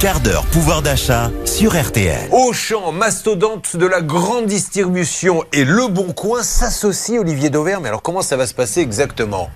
quart d'heure pouvoir d'achat sur RTL. Auchan, mastodonte de la grande distribution et Le Bon Coin s'associent, Olivier Dauvert. Mais alors comment ça va se passer exactement?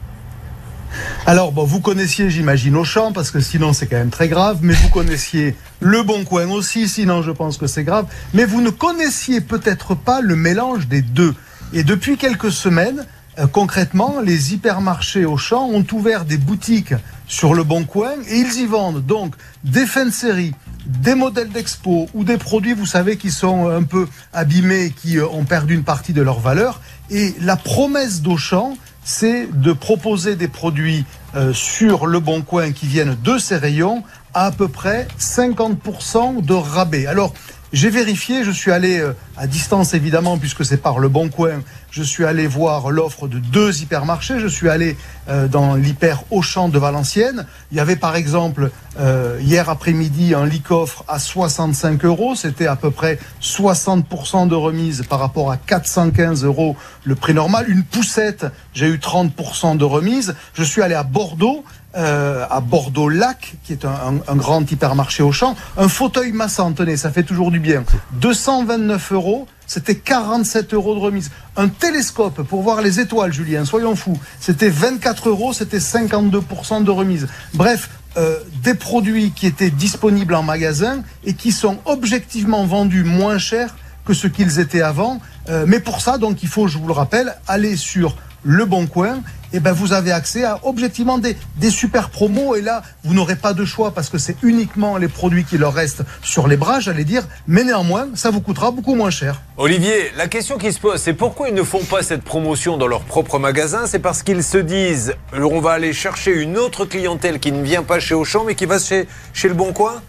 Alors, bon, vous connaissiez, j'imagine, Auchan, parce que sinon c'est quand même très grave, mais vous connaissiez Le Bon Coin aussi, sinon je pense que c'est grave, mais vous ne connaissiez peut-être pas le mélange des deux. Et depuis quelques semaines, concrètement, les hypermarchés Auchan ont ouvert des boutiques sur Le Bon Coin et ils y vendent donc des fins de série, des modèles d'expo ou des produits, vous savez, qui sont un peu abîmés, qui euh, ont perdu une partie de leur valeur. Et la promesse d'Auchan, c'est de proposer des produits euh, sur le bon coin qui viennent de ces rayons à à peu près 50% de rabais. Alors, j'ai vérifié, je suis allé euh, à distance évidemment, puisque c'est par le bon coin, je suis allé voir l'offre de deux hypermarchés, je suis allé euh, dans l'hyper Auchan de Valenciennes. Il y avait par exemple euh, hier après-midi un lit coffre à 65 euros, c'était à peu près 60% de remise par rapport à 415 euros le prix normal. Une poussette, j'ai eu 30% de remise. Je suis allé à Bordeaux, euh, à Bordeaux-Lac, qui est un, grand hypermarché au champ. Un fauteuil massant, tenez, ça fait toujours du bien. 229 euros, c'était 47 euros de remise. Un télescope pour voir les étoiles, Julien, soyons fous, c'était 24 euros, c'était 52% de remise. Bref, euh, des produits qui étaient disponibles en magasin et qui sont objectivement vendus moins cher que ce qu'ils étaient avant. Euh, mais pour ça, donc, il faut, je vous le rappelle, aller sur le Bon Coin, eh ben vous avez accès à objectivement des, super promos. Et là, vous n'aurez pas de choix parce que c'est uniquement les produits qui leur restent sur les bras, j'allais dire. Mais néanmoins, ça vous coûtera beaucoup moins cher. Olivier, la question qui se pose, c'est pourquoi ils ne font pas cette promotion dans leur propre magasin? C'est parce qu'ils se disent, on va aller chercher une autre clientèle qui ne vient pas chez Auchan, mais qui va chez, chez le Bon Coin?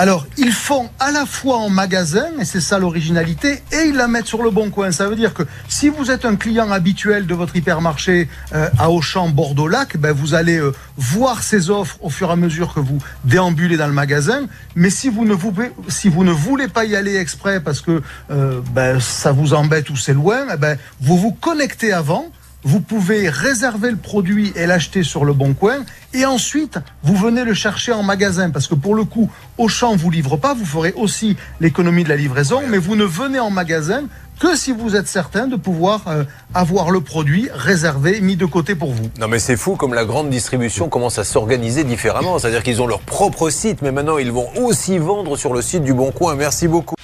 Alors, ils font à la fois en magasin, et c'est ça l'originalité, et ils la mettent sur le bon coin. Ça veut dire que si vous êtes un client habituel de votre hypermarché euh, à Auchan, Bordeaux-Lac, ben, vous allez euh, voir ces offres au fur et à mesure que vous déambulez dans le magasin. Mais si vous ne, vous, si vous ne voulez pas y aller exprès parce que euh, ben, ça vous embête ou c'est loin, eh ben, vous vous connectez avant vous pouvez réserver le produit et l'acheter sur le bon coin et ensuite vous venez le chercher en magasin parce que pour le coup Auchan vous livre pas, vous ferez aussi l'économie de la livraison mais vous ne venez en magasin que si vous êtes certain de pouvoir euh, avoir le produit réservé, mis de côté pour vous. Non mais c'est fou comme la grande distribution commence à s'organiser différemment, c'est-à-dire qu'ils ont leur propre site mais maintenant ils vont aussi vendre sur le site du Bon Coin. Merci beaucoup.